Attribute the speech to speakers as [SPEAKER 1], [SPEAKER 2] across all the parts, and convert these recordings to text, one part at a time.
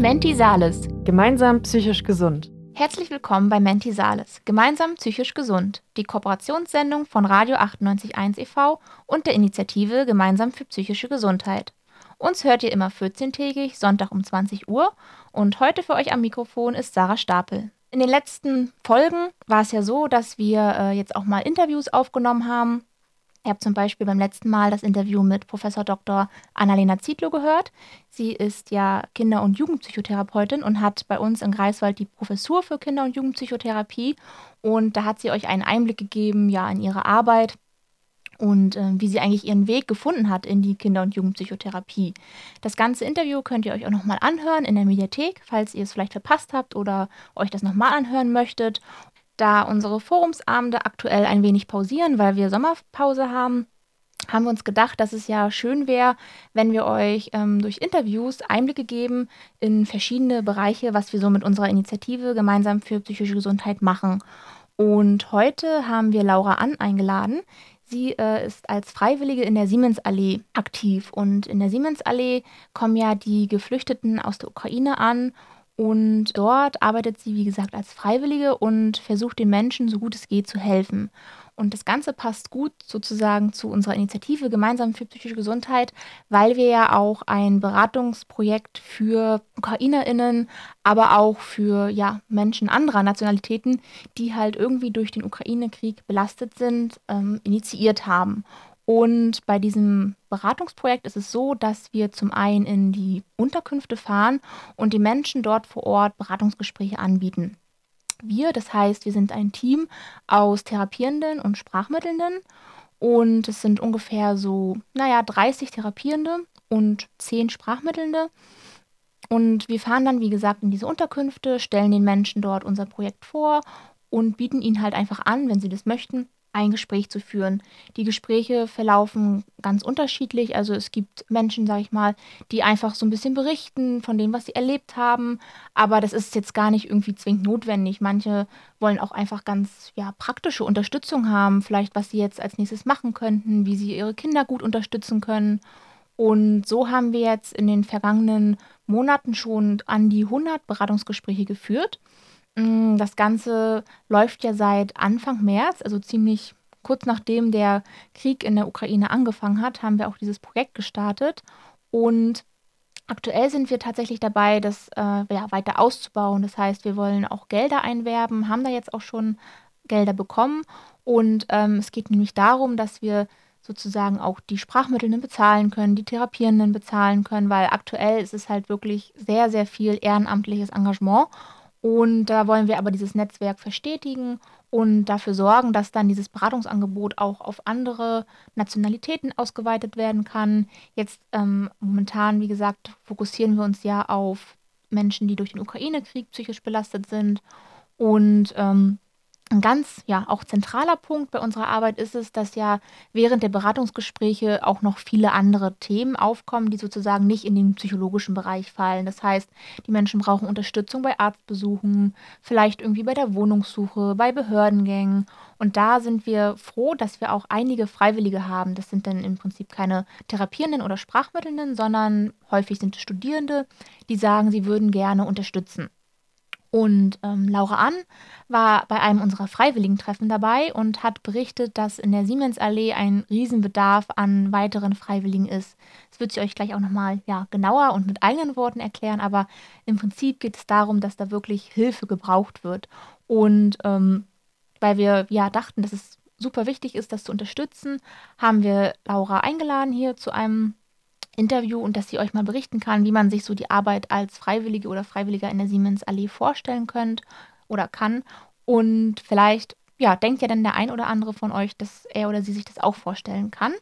[SPEAKER 1] Menti Sales.
[SPEAKER 2] Gemeinsam psychisch gesund.
[SPEAKER 1] Herzlich willkommen bei Menti Sales. Gemeinsam psychisch gesund. Die Kooperationssendung von Radio 98.1 e.V. und der Initiative Gemeinsam für psychische Gesundheit. Uns hört ihr immer 14-tägig, Sonntag um 20 Uhr. Und heute für euch am Mikrofon ist Sarah Stapel. In den letzten Folgen war es ja so, dass wir äh, jetzt auch mal Interviews aufgenommen haben Ihr habt zum Beispiel beim letzten Mal das Interview mit Professor Dr. Annalena Zietlow gehört. Sie ist ja Kinder- und Jugendpsychotherapeutin und hat bei uns in Greifswald die Professur für Kinder- und Jugendpsychotherapie. Und da hat sie euch einen Einblick gegeben ja, in ihre Arbeit und äh, wie sie eigentlich ihren Weg gefunden hat in die Kinder- und Jugendpsychotherapie. Das ganze Interview könnt ihr euch auch nochmal anhören in der Mediathek, falls ihr es vielleicht verpasst habt oder euch das nochmal anhören möchtet. Da unsere Forumsabende aktuell ein wenig pausieren, weil wir Sommerpause haben, haben wir uns gedacht, dass es ja schön wäre, wenn wir euch ähm, durch Interviews Einblicke geben in verschiedene Bereiche, was wir so mit unserer Initiative gemeinsam für psychische Gesundheit machen. Und heute haben wir Laura Ann eingeladen. Sie äh, ist als Freiwillige in der Siemensallee aktiv. Und in der Siemensallee kommen ja die Geflüchteten aus der Ukraine an und dort arbeitet sie, wie gesagt, als Freiwillige und versucht den Menschen so gut es geht zu helfen. Und das Ganze passt gut sozusagen zu unserer Initiative Gemeinsam für psychische Gesundheit, weil wir ja auch ein Beratungsprojekt für UkrainerInnen, aber auch für ja, Menschen anderer Nationalitäten, die halt irgendwie durch den Ukraine-Krieg belastet sind, ähm, initiiert haben. Und bei diesem Beratungsprojekt ist es so, dass wir zum einen in die Unterkünfte fahren und die Menschen dort vor Ort Beratungsgespräche anbieten. Wir, das heißt, wir sind ein Team aus Therapierenden und Sprachmittelnden und es sind ungefähr so, naja, 30 Therapierende und 10 Sprachmittelnde. Und wir fahren dann, wie gesagt, in diese Unterkünfte, stellen den Menschen dort unser Projekt vor und bieten ihnen halt einfach an, wenn sie das möchten, ein Gespräch zu führen. Die Gespräche verlaufen ganz unterschiedlich. Also es gibt Menschen, sage ich mal, die einfach so ein bisschen berichten von dem, was sie erlebt haben. Aber das ist jetzt gar nicht irgendwie zwingend notwendig. Manche wollen auch einfach ganz ja, praktische Unterstützung haben, vielleicht was sie jetzt als nächstes machen könnten, wie sie ihre Kinder gut unterstützen können. Und so haben wir jetzt in den vergangenen Monaten schon an die 100 Beratungsgespräche geführt. Mm, das Ganze läuft ja seit Anfang März, also ziemlich kurz nachdem der Krieg in der Ukraine angefangen hat, haben wir auch dieses Projekt gestartet. Und aktuell sind wir tatsächlich dabei, das äh, ja, weiter auszubauen. Das heißt, wir wollen auch Gelder einwerben, haben da jetzt auch schon Gelder bekommen. Und ähm, es geht nämlich darum, dass wir sozusagen auch die Sprachmittelnden bezahlen können, die Therapierenden bezahlen können, weil aktuell ist es halt wirklich sehr, sehr viel ehrenamtliches Engagement. Und da wollen wir aber dieses Netzwerk verstetigen und dafür sorgen, dass dann dieses Beratungsangebot auch auf andere Nationalitäten ausgeweitet werden kann. Jetzt ähm, momentan, wie gesagt, fokussieren wir uns ja auf Menschen, die durch den Ukraine-Krieg psychisch belastet sind. Und ähm, ein ganz, ja, auch zentraler Punkt bei unserer Arbeit ist es, dass ja während der Beratungsgespräche auch noch viele andere Themen aufkommen, die sozusagen nicht in den psychologischen Bereich fallen. Das heißt, die Menschen brauchen Unterstützung bei Arztbesuchen, vielleicht irgendwie bei der Wohnungssuche, bei Behördengängen. Und da sind wir froh, dass wir auch einige Freiwillige haben. Das sind dann im Prinzip keine Therapierenden oder Sprachmittelnden, sondern häufig sind es Studierende, die sagen, sie würden gerne unterstützen. Und ähm, Laura Ann war bei einem unserer Freiwilligentreffen dabei und hat berichtet, dass in der Siemensallee ein Riesenbedarf an weiteren Freiwilligen ist. Das wird sie euch gleich auch nochmal ja, genauer und mit eigenen Worten erklären, aber im Prinzip geht es darum, dass da wirklich Hilfe gebraucht wird. Und ähm, weil wir ja dachten, dass es super wichtig ist, das zu unterstützen, haben wir Laura eingeladen hier zu einem Interview und dass sie euch mal berichten kann, wie man sich so die Arbeit als Freiwillige oder Freiwilliger in der Siemens Allee vorstellen könnt oder kann. Und vielleicht, ja, denkt ja dann der ein oder andere von euch, dass er oder sie sich das auch vorstellen kann.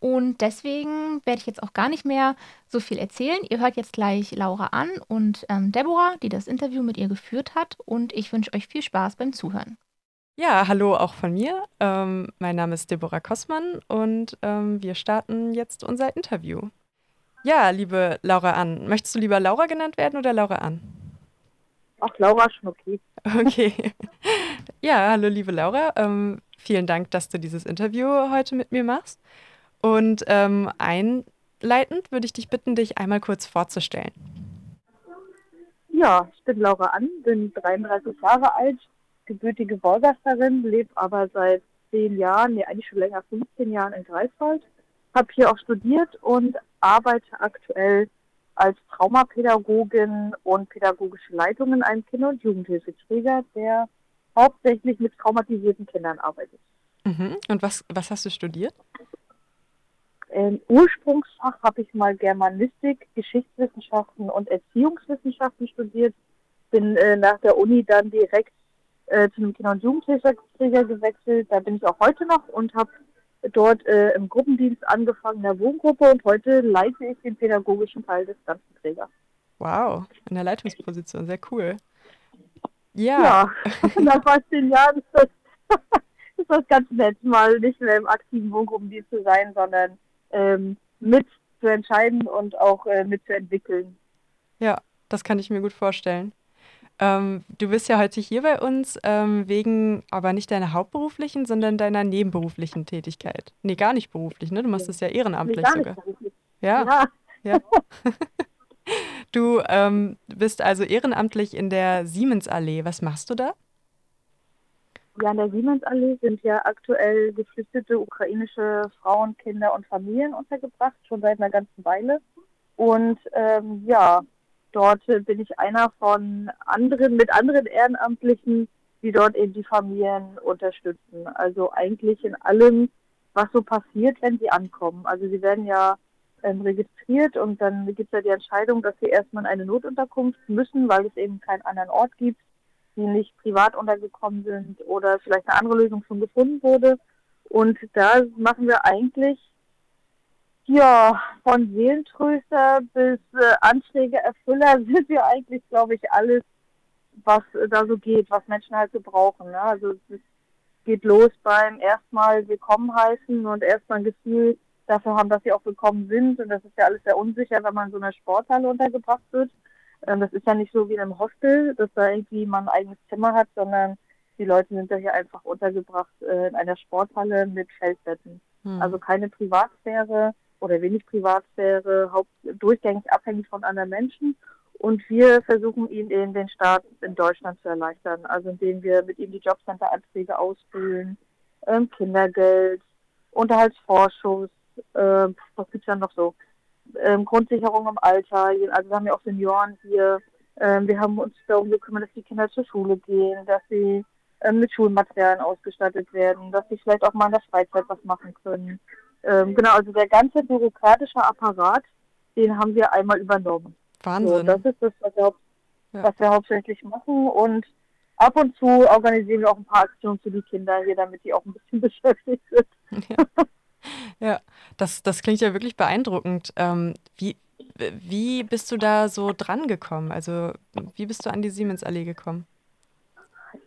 [SPEAKER 1] Und deswegen werde ich jetzt auch gar nicht mehr so viel erzählen. Ihr hört jetzt gleich Laura an und ähm, Deborah, die das Interview mit ihr geführt hat. Und ich wünsche euch viel Spaß beim Zuhören.
[SPEAKER 2] Ja, hallo auch von mir. Ähm, mein Name ist Deborah Kossmann und ähm, wir starten jetzt unser Interview. Ja, liebe Laura Ann, möchtest du lieber Laura genannt werden oder Laura Ann?
[SPEAKER 3] Ach, Laura schon okay.
[SPEAKER 2] Okay. Ja, hallo liebe Laura. Ähm, vielen Dank, dass du dieses Interview heute mit mir machst. Und ähm, einleitend würde ich dich bitten, dich einmal kurz vorzustellen.
[SPEAKER 3] Ja, ich bin Laura Ann, bin 33 Jahre alt, gebürtige Wolgasterin, lebe aber seit zehn Jahren, nee, eigentlich schon länger, 15 Jahren in Greifswald. Habe hier auch studiert und arbeite aktuell als Traumapädagogin und pädagogische Leitung in einem Kinder- und Jugendhilfeträger, der hauptsächlich mit traumatisierten Kindern arbeitet.
[SPEAKER 2] Mhm. Und was, was hast du studiert?
[SPEAKER 3] Im Ursprungsfach habe ich mal Germanistik, Geschichtswissenschaften und Erziehungswissenschaften studiert. Bin äh, nach der Uni dann direkt äh, zu einem Kinder- und Jugendhilfeträger gewechselt. Da bin ich auch heute noch und habe dort äh, im Gruppendienst angefangen in der Wohngruppe und heute leite ich den pädagogischen Teil des ganzen Trägers.
[SPEAKER 2] Wow, in der Leitungsposition, sehr cool. Ja.
[SPEAKER 3] Ja, nach fast zehn Jahren ist das, ist das ganz nett, mal nicht mehr im aktiven Wohngruppendienst zu sein, sondern ähm, mit zu entscheiden und auch äh, mitzuentwickeln.
[SPEAKER 2] Ja, das kann ich mir gut vorstellen. Ähm, du bist ja heute hier bei uns ähm, wegen aber nicht deiner hauptberuflichen, sondern deiner nebenberuflichen Tätigkeit. Nee, gar nicht beruflich, ne? Du machst es ja ehrenamtlich
[SPEAKER 3] Nee, gar nicht
[SPEAKER 2] sogar.
[SPEAKER 3] beruflich.
[SPEAKER 2] Ja,
[SPEAKER 3] Ja,
[SPEAKER 2] ja. Du ähm, bist also ehrenamtlich in der Siemensallee. Was machst du da?
[SPEAKER 3] Ja, in der Siemens-Allee sind ja aktuell geflüchtete ukrainische Frauen, Kinder und Familien untergebracht, schon seit einer ganzen Weile. Und ähm, ja, dort äh, bin ich einer von anderen, mit anderen Ehrenamtlichen, die dort eben die Familien unterstützen. Also eigentlich in allem, was so passiert, wenn sie ankommen. Also sie werden ja ähm, registriert und dann gibt es ja die Entscheidung, dass sie erstmal in eine Notunterkunft müssen, weil es eben keinen anderen Ort gibt die nicht privat untergekommen sind oder vielleicht eine andere Lösung schon gefunden wurde. Und da machen wir eigentlich ja von Seelentröster bis äh, Anträgeerfüller sind wir eigentlich, glaube ich, alles, was äh, da so geht, was Menschen halt so brauchen. Ne? Also es geht los beim erstmal Willkommen heißen und erstmal ein Gefühl dafür haben, dass sie auch willkommen sind. Und das ist ja alles sehr unsicher, wenn man in so einer Sporthalle untergebracht wird. Ähm, das ist ja nicht so wie in einem Hostel, dass da irgendwie man ein eigenes Zimmer hat, sondern die Leute sind ja hier einfach untergebracht äh, in einer Sporthalle mit Feldbetten.
[SPEAKER 2] Hm.
[SPEAKER 3] Also keine Privatsphäre oder wenig Privatsphäre, haupt durchgängig abhängig von anderen Menschen. Und wir versuchen ihn in den Start in Deutschland zu erleichtern, also indem wir mit ihm die Jobcenter-Anträge ausfüllen, ähm, Kindergeld, Unterhaltsvorschuss, ähm, was gibt's dann noch so? Ähm, Grundsicherung im Alter, also wir haben ja auch Senioren hier. Ähm, wir haben uns darum gekümmert, dass die Kinder zur Schule gehen, dass sie ähm, mit Schulmaterialien ausgestattet werden, dass sie vielleicht auch mal in der Freizeit was machen können. Ähm, genau, also der ganze bürokratische Apparat, den haben wir einmal übernommen. So,
[SPEAKER 2] Wahnsinn.
[SPEAKER 3] das ist das, was wir,
[SPEAKER 2] Ja.
[SPEAKER 3] was wir hauptsächlich machen. Und ab und zu organisieren wir auch ein paar Aktionen für die Kinder hier, damit die auch ein bisschen beschäftigt sind.
[SPEAKER 2] Ja, das, das klingt ja wirklich beeindruckend. Ähm, wie, wie bist du da so dran gekommen? Also, wie bist du an die Siemensallee gekommen?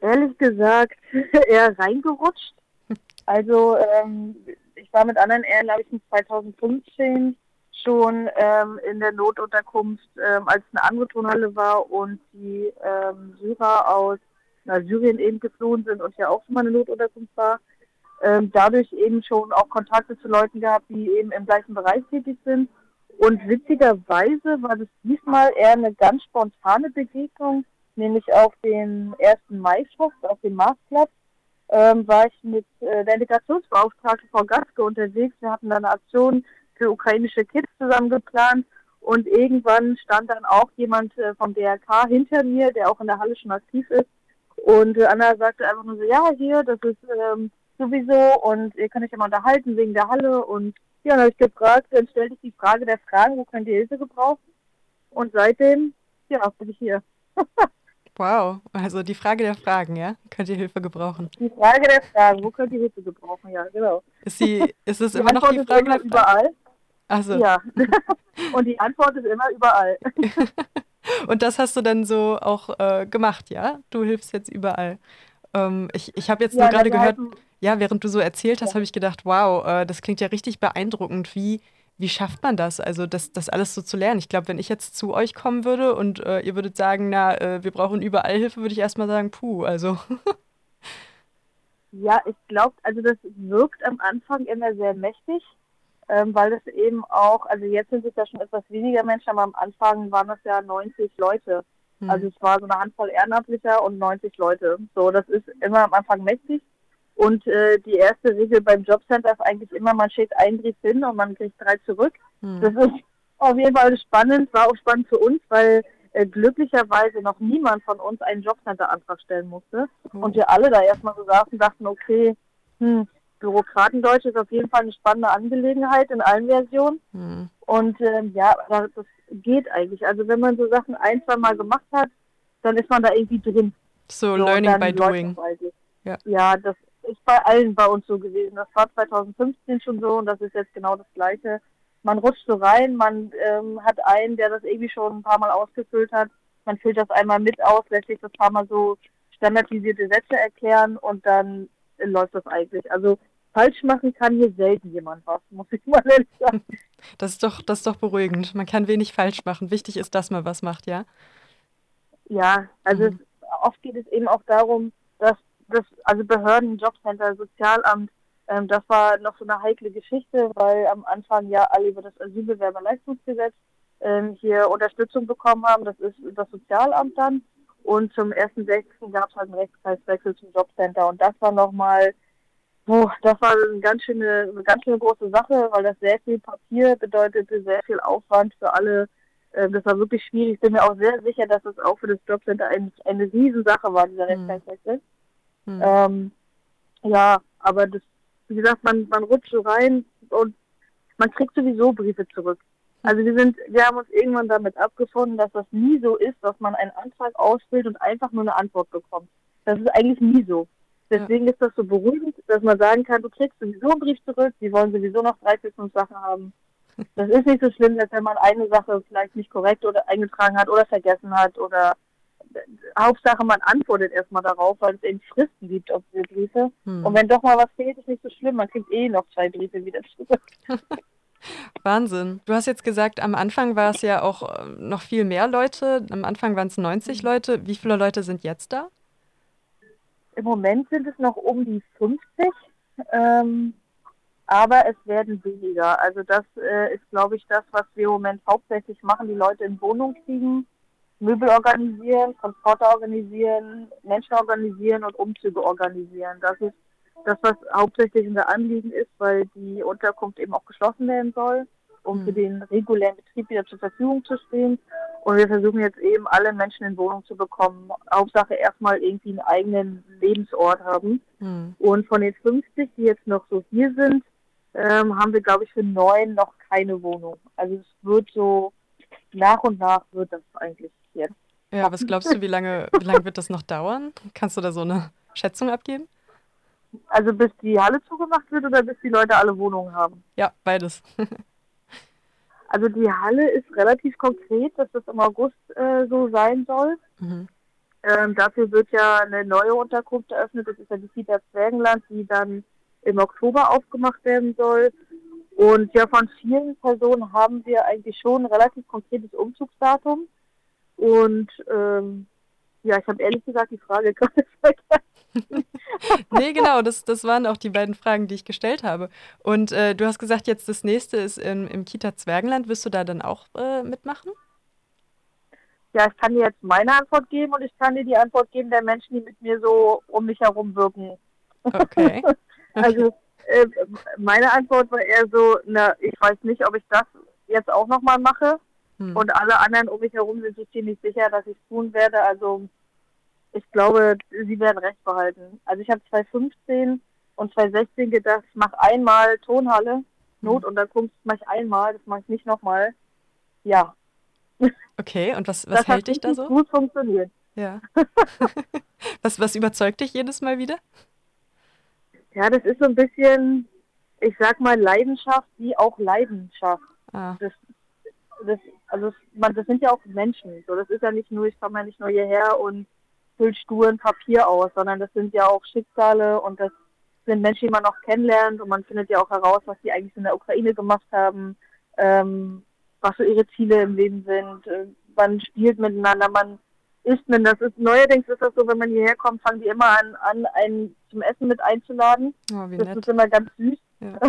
[SPEAKER 3] Ehrlich gesagt, eher reingerutscht. Also ähm, ich war mit anderen Ehrenamtlichen 2015 schon ähm, in der Notunterkunft, ähm, als eine andere Turnhalle war und die ähm, Syrer aus na, Syrien eben geflohen sind und ja auch schon mal eine Notunterkunft war. Ähm, dadurch eben schon auch Kontakte zu Leuten gehabt, die eben im gleichen Bereich tätig sind. Und witzigerweise war das diesmal eher eine ganz spontane Begegnung, nämlich auf dem 1. Mai-Fest, auf dem Marktplatz, ähm, war ich mit äh, der Integrationsbeauftragten Frau Gaske unterwegs. Wir hatten da eine Aktion für ukrainische Kids zusammen geplant und irgendwann stand dann auch jemand äh, vom DRK hinter mir, der auch in der Halle schon aktiv ist. Und äh, Anna sagte einfach nur so, ja, hier, das ist ähm, sowieso und ihr könnt euch ja mal unterhalten wegen der Halle. Und ja, dann habe ich gefragt, dann stellte ich die Frage der Fragen, wo könnt ihr Hilfe gebrauchen? Und seitdem, ja, bin ich hier.
[SPEAKER 2] Wow, also die Frage der Fragen, ja? Könnt ihr Hilfe gebrauchen?
[SPEAKER 3] Die Frage der Fragen, wo könnt ihr Hilfe gebrauchen? Ja, genau.
[SPEAKER 2] Ist, sie, ist es
[SPEAKER 3] Die
[SPEAKER 2] immer noch
[SPEAKER 3] Antwort
[SPEAKER 2] die
[SPEAKER 3] ist
[SPEAKER 2] Frage
[SPEAKER 3] immer
[SPEAKER 2] der Fragen?
[SPEAKER 3] überall.
[SPEAKER 2] Also,
[SPEAKER 3] Ja. Und die Antwort ist immer überall.
[SPEAKER 2] und das hast du dann so auch äh, gemacht, ja? Du hilfst jetzt überall. Ähm, ich ich habe jetzt
[SPEAKER 3] Ja,
[SPEAKER 2] nur gerade gehört, ja, während du so erzählt hast,
[SPEAKER 3] Ja.
[SPEAKER 2] habe ich gedacht, wow, äh, das klingt ja richtig beeindruckend. Wie, wie schafft man das? Also, das, das alles so zu lernen. Ich glaube, wenn ich jetzt zu euch kommen würde und äh, ihr würdet sagen, na, äh, wir brauchen überall Hilfe, würde ich erstmal sagen, puh, also.
[SPEAKER 3] Ja, ich glaube, also das wirkt am Anfang immer sehr mächtig, ähm, weil es eben auch, also jetzt sind es ja schon etwas weniger Menschen, aber am Anfang waren das ja 90 Leute, Hm. Also es war so eine Handvoll Ehrenamtlicher und 90 Leute. So, das ist immer am Anfang mächtig. Und äh, die erste Regel beim Jobcenter ist eigentlich immer, man schickt einen Brief hin und man kriegt drei zurück. Hm. Das ist auf jeden Fall spannend, war auch spannend für uns, weil äh, glücklicherweise noch niemand von uns einen Jobcenter-Antrag stellen musste. Oh. Und wir alle da erstmal so saßen und dachten, okay, hm, Bürokratendeutsch ist auf jeden Fall eine spannende Angelegenheit in allen Versionen. Hm. Und ähm, ja, das geht eigentlich. Also wenn man so Sachen ein, zwei Mal gemacht hat, dann ist man da irgendwie drin.
[SPEAKER 2] So, so learning by doing.
[SPEAKER 3] Ja. ja, das ist bei allen bei uns so gewesen. Das war 2015 schon so und das ist jetzt genau das Gleiche. Man rutscht so rein, man ähm, hat einen, der das irgendwie schon ein paar Mal ausgefüllt hat. Man füllt das einmal mit aus, lässt sich das paar Mal so standardisierte Sätze erklären und dann läuft das eigentlich. Also falsch machen kann hier selten jemand was, muss ich mal ehrlich sagen.
[SPEAKER 2] Das ist doch, das ist doch beruhigend. Man kann wenig falsch machen. Wichtig ist, dass man was macht, ja?
[SPEAKER 3] Ja, also mhm. es, oft geht es eben auch darum, dass das, also Behörden, Jobcenter, Sozialamt, ähm, das war noch so eine heikle Geschichte, weil am Anfang ja alle über das Asylbewerberleistungsgesetz ähm, hier Unterstützung bekommen haben. Das ist das Sozialamt dann. Und zum 1.6. gab es halt einen Rechtskreiswechsel zum Jobcenter. Und das war nochmal, oh, das war eine ganz schöne, eine ganz schöne große Sache, weil das sehr viel Papier bedeutete, sehr viel Aufwand für alle. Ähm, das war wirklich schwierig. Ich bin mir auch sehr sicher, dass das auch für das Jobcenter ein, eine Riesensache war, dieser mhm. Rechtskreiswechsel. Mhm. Ähm, ja, aber das, wie gesagt, man, man rutscht so rein und man kriegt sowieso Briefe zurück. Also wir sind, wir haben uns irgendwann damit abgefunden, dass das nie so ist, dass man einen Antrag ausfüllt und einfach nur eine Antwort bekommt. Das ist eigentlich nie so. Deswegen ja. ist das so beruhigend, dass man sagen kann, du kriegst sowieso einen Brief zurück, die wollen sowieso noch drei, vier, fünf Sachen haben. Das ist nicht so schlimm, als wenn man eine Sache vielleicht nicht korrekt oder eingetragen hat oder vergessen hat oder Hauptsache man antwortet erstmal darauf, weil es eben Fristen gibt auf diese Briefe. Hm. Und wenn doch mal was fehlt, ist nicht so schlimm, man kriegt eh noch zwei Briefe wieder zurück.
[SPEAKER 2] Wahnsinn. Du hast jetzt gesagt, am Anfang war es ja auch äh, noch viel mehr Leute. Am Anfang waren es 90 Leute. Wie viele Leute sind jetzt da?
[SPEAKER 3] Im Moment sind es noch um die 50, ähm, aber es werden weniger. Also das äh, ist, glaube ich, das, was wir im Moment hauptsächlich machen, die Leute in Wohnung kriegen, Möbel organisieren, Transporte organisieren, Menschen organisieren und Umzüge organisieren. Das ist das, was hauptsächlich unser Anliegen ist, weil die Unterkunft eben auch geschlossen werden soll, um mhm. für den regulären Betrieb wieder zur Verfügung zu stehen. Und wir versuchen jetzt eben alle Menschen in Wohnung zu bekommen. Hauptsache erstmal irgendwie einen eigenen Lebensort haben. Mhm. Und von den 50, die jetzt noch so hier sind, ähm, haben wir, glaube ich, für neun noch keine Wohnung. Also es wird so, nach und nach wird das eigentlich jetzt.
[SPEAKER 2] Ja, was glaubst du, wie lange, wie lange wird das noch dauern? Kannst du da so eine Schätzung abgeben?
[SPEAKER 3] Also bis die Halle zugemacht wird oder bis die Leute alle Wohnungen haben?
[SPEAKER 2] Ja, beides.
[SPEAKER 3] also die Halle ist relativ konkret, dass das im August äh, so sein soll. Mhm. Ähm, dafür wird ja eine neue Unterkunft eröffnet. Das ist ja die Kita Zwergenland, die dann im Oktober aufgemacht werden soll. Und ja, von vielen Personen haben wir eigentlich schon ein relativ konkretes Umzugsdatum. Und ähm, ja, ich habe ehrlich gesagt die Frage gerade vergessen.
[SPEAKER 2] nee, genau, das, das waren auch die beiden Fragen, die ich gestellt habe. Und äh, du hast gesagt, jetzt das nächste ist im, im Kita Zwergenland. Wirst du da dann auch äh, mitmachen?
[SPEAKER 3] Ja, ich kann dir jetzt meine Antwort geben und ich kann dir die Antwort geben der Menschen, die mit mir so um mich herum wirken.
[SPEAKER 2] Okay.
[SPEAKER 3] also äh, meine Antwort war eher so, na, ich weiß nicht, ob ich das jetzt auch nochmal mache. Hm. Und alle anderen um mich herum sind sich ziemlich sicher, dass ich es tun werde. Also ich glaube, sie werden recht behalten. Also ich habe 2015 und 2016 gedacht, ich mache einmal Tonhalle, hm. Notunterkunft mache ich einmal, das mache ich nicht nochmal. Ja.
[SPEAKER 2] Okay, und was, was das hält dich da so?
[SPEAKER 3] gut funktioniert.
[SPEAKER 2] Ja. was, was überzeugt dich jedes Mal wieder?
[SPEAKER 3] Ja, das ist so ein bisschen, ich sag mal, Leidenschaft wie auch Leidenschaft. Ah. Das das, also man, das sind ja auch Menschen. So, das ist ja nicht nur, ich komme ja nicht nur hierher und fülle sturen Papier aus, sondern das sind ja auch Schicksale und das sind Menschen, die man noch kennenlernt und man findet ja auch heraus, was die eigentlich in der Ukraine gemacht haben, ähm, was so ihre Ziele im Leben sind. Äh, man spielt miteinander, man isst mit. Das ist neuerdings ist das so, wenn man hierher kommt, fangen die immer an, an einen zum Essen mit einzuladen.
[SPEAKER 2] Oh, das
[SPEAKER 3] nett. ist immer ganz süß. Ja.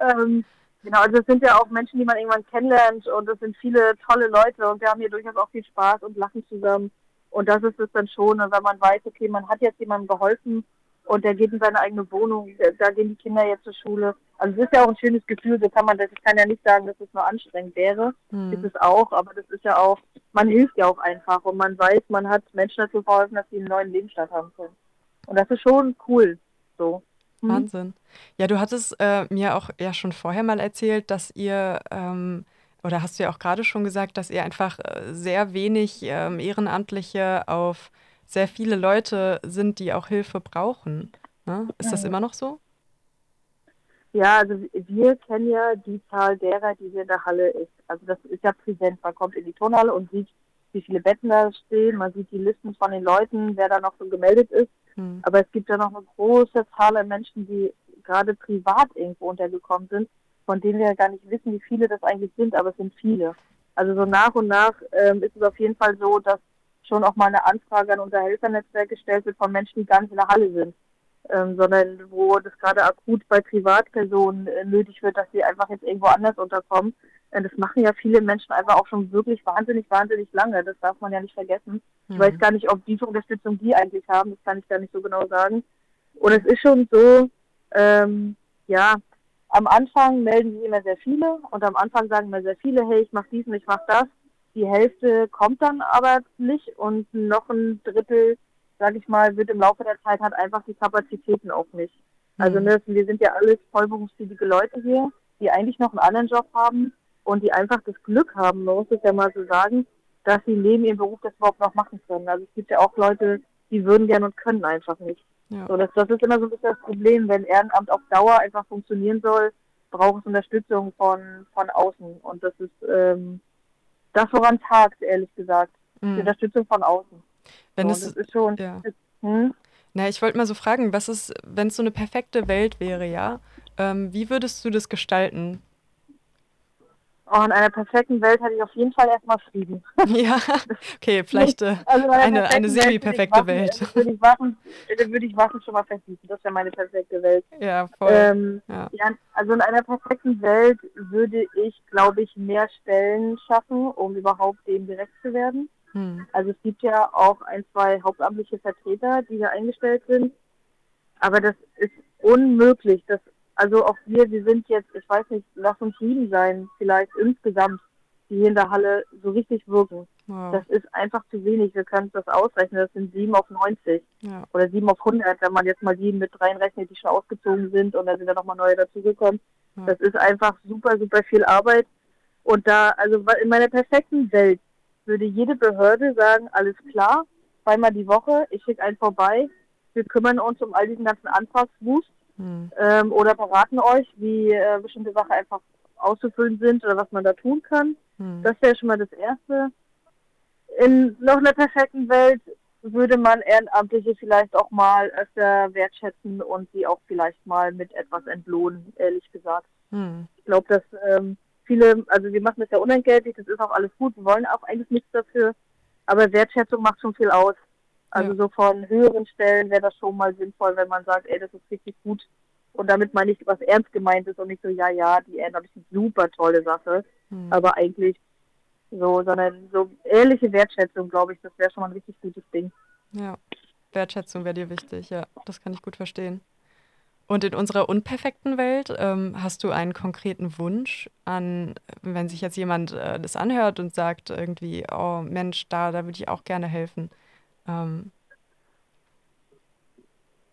[SPEAKER 3] ähm, Genau, also es sind ja auch Menschen, die man irgendwann kennenlernt und es sind viele tolle Leute und wir haben hier durchaus auch viel Spaß und lachen zusammen. Und das ist es dann schon, wenn man weiß, okay, man hat jetzt jemandem geholfen und der geht in seine eigene Wohnung, da gehen die Kinder jetzt zur Schule. Also es ist ja auch ein schönes Gefühl, so kann man das, ich kann ja nicht sagen, dass es nur anstrengend wäre.
[SPEAKER 2] Hm.
[SPEAKER 3] Ist es auch, aber das ist ja auch, man hilft ja auch einfach und man weiß, man hat Menschen dazu verholfen, dass sie einen neuen Lebensstand haben können. Und das ist schon cool. So.
[SPEAKER 2] Hm. Wahnsinn. Ja, du hattest äh, mir auch ja schon vorher mal erzählt, dass ihr ähm, oder hast du ja auch gerade schon gesagt, dass ihr einfach äh, sehr wenig ähm, Ehrenamtliche auf sehr viele Leute sind, die auch Hilfe brauchen. Ne? Ist das immer noch so?
[SPEAKER 3] Ja, also wir kennen ja die Zahl derer, die hier in der Halle ist. Also das ist ja präsent. Man kommt in die Turnhalle und sieht, wie viele Betten da stehen. Man sieht die Listen von den Leuten, wer da noch so gemeldet ist. Hm. Aber es gibt ja noch eine große Zahl an Menschen, die gerade privat irgendwo untergekommen sind, von denen wir ja gar nicht wissen, wie viele das eigentlich sind, aber es sind viele. Also so nach und nach ähm, ist es auf jeden Fall so, dass schon auch mal eine Anfrage an unser Helfernetzwerk gestellt wird von Menschen, die gar nicht in der Halle sind, ähm, sondern wo das gerade akut bei Privatpersonen äh, nötig wird, dass sie einfach jetzt irgendwo anders unterkommen. Äh, das machen ja viele Menschen einfach auch schon wirklich wahnsinnig, wahnsinnig lange. Das darf man ja nicht vergessen. Mhm. Ich weiß gar nicht, ob die Unterstützung die eigentlich haben, das kann ich gar nicht so genau sagen. Und es ist schon so, ähm, ja, am Anfang melden sich immer sehr viele und am Anfang sagen immer sehr viele, hey, ich mache dies und ich mache das. Die Hälfte kommt dann aber nicht und noch ein Drittel, sage ich mal, wird im Laufe der Zeit hat einfach die Kapazitäten auch nicht. Also mhm. ne, wir sind ja alles vollberufstätige Leute hier, die eigentlich noch einen anderen Job haben und die einfach das Glück haben, man muss es ja mal so sagen, dass sie neben ihrem Beruf das überhaupt noch machen können. Also es gibt ja auch Leute, die würden gerne und können einfach nicht. Ja. So, das, das ist immer so ein bisschen das Problem, wenn Ehrenamt auf Dauer einfach funktionieren soll, braucht es Unterstützung von, von außen. Und das ist ähm, das, woran tagt, ehrlich gesagt. Mhm. Die Unterstützung von außen.
[SPEAKER 2] Wenn so, es, das ist schon. Ja. Ist, hm? Na, ich wollte mal so fragen, was ist, wenn es so eine perfekte Welt wäre, ja? Ähm, wie würdest du das gestalten?
[SPEAKER 3] Oh, in einer perfekten Welt hätte ich auf jeden Fall erstmal Frieden.
[SPEAKER 2] Ja, okay, vielleicht äh, also eine, eine semi-perfekte Welt.
[SPEAKER 3] Welt. Würde ich Waffen, würde ich Waffen schon mal verbieten. Das wäre meine perfekte Welt.
[SPEAKER 2] Ja, voll.
[SPEAKER 3] Ähm, ja. ja. also in einer perfekten Welt würde ich, glaube ich, mehr Stellen schaffen, um überhaupt dem gerecht zu werden. Hm. Also es gibt ja auch ein, zwei hauptamtliche Vertreter, die hier eingestellt sind. Aber das ist unmöglich. Das also auch wir, wir sind jetzt, ich weiß nicht, lass uns sieben sein, vielleicht insgesamt, die hier in der Halle so richtig wirken. Wow. Das ist einfach zu wenig. Wir können das ausrechnen. Das sind sieben auf 90 ja. oder sieben auf 100, wenn man jetzt mal die mit reinrechnet, die schon ausgezogen sind und dann sind da nochmal neue dazugekommen. Ja. Das ist einfach super, super viel Arbeit. Und da, also in meiner perfekten Welt würde jede Behörde sagen, alles klar, zweimal die Woche, ich schicke einen vorbei, wir kümmern uns um all diesen ganzen Antragswust hm. ähm, oder beraten euch, wie äh, bestimmte Sachen einfach auszufüllen sind oder was man da tun kann. Hm. Das wäre schon mal das Erste. In noch einer perfekten Welt würde man Ehrenamtliche vielleicht auch mal öfter wertschätzen und sie auch vielleicht mal mit etwas entlohnen, ehrlich gesagt. Hm. Ich glaube, dass ähm, viele, also wir machen das ja unentgeltlich, das ist auch alles gut, wir wollen auch eigentlich nichts dafür, aber Wertschätzung macht schon viel aus. Also ja. so von höheren Stellen wäre das schon mal sinnvoll, wenn man sagt, ey, das ist richtig gut. Und damit meine ich was ernst gemeint ist und nicht so, ja, ja, die Ehrenamt ist eine super tolle Sache. Mhm. Aber eigentlich so, sondern so ehrliche Wertschätzung, glaube ich, das wäre schon mal ein richtig gutes Ding.
[SPEAKER 2] Ja, Wertschätzung wäre dir wichtig, ja, das kann ich gut verstehen. Und in unserer unperfekten Welt ähm, hast du einen konkreten Wunsch an, wenn sich jetzt jemand äh, das anhört und sagt irgendwie, oh Mensch, da, da würde ich auch gerne helfen. Ähm,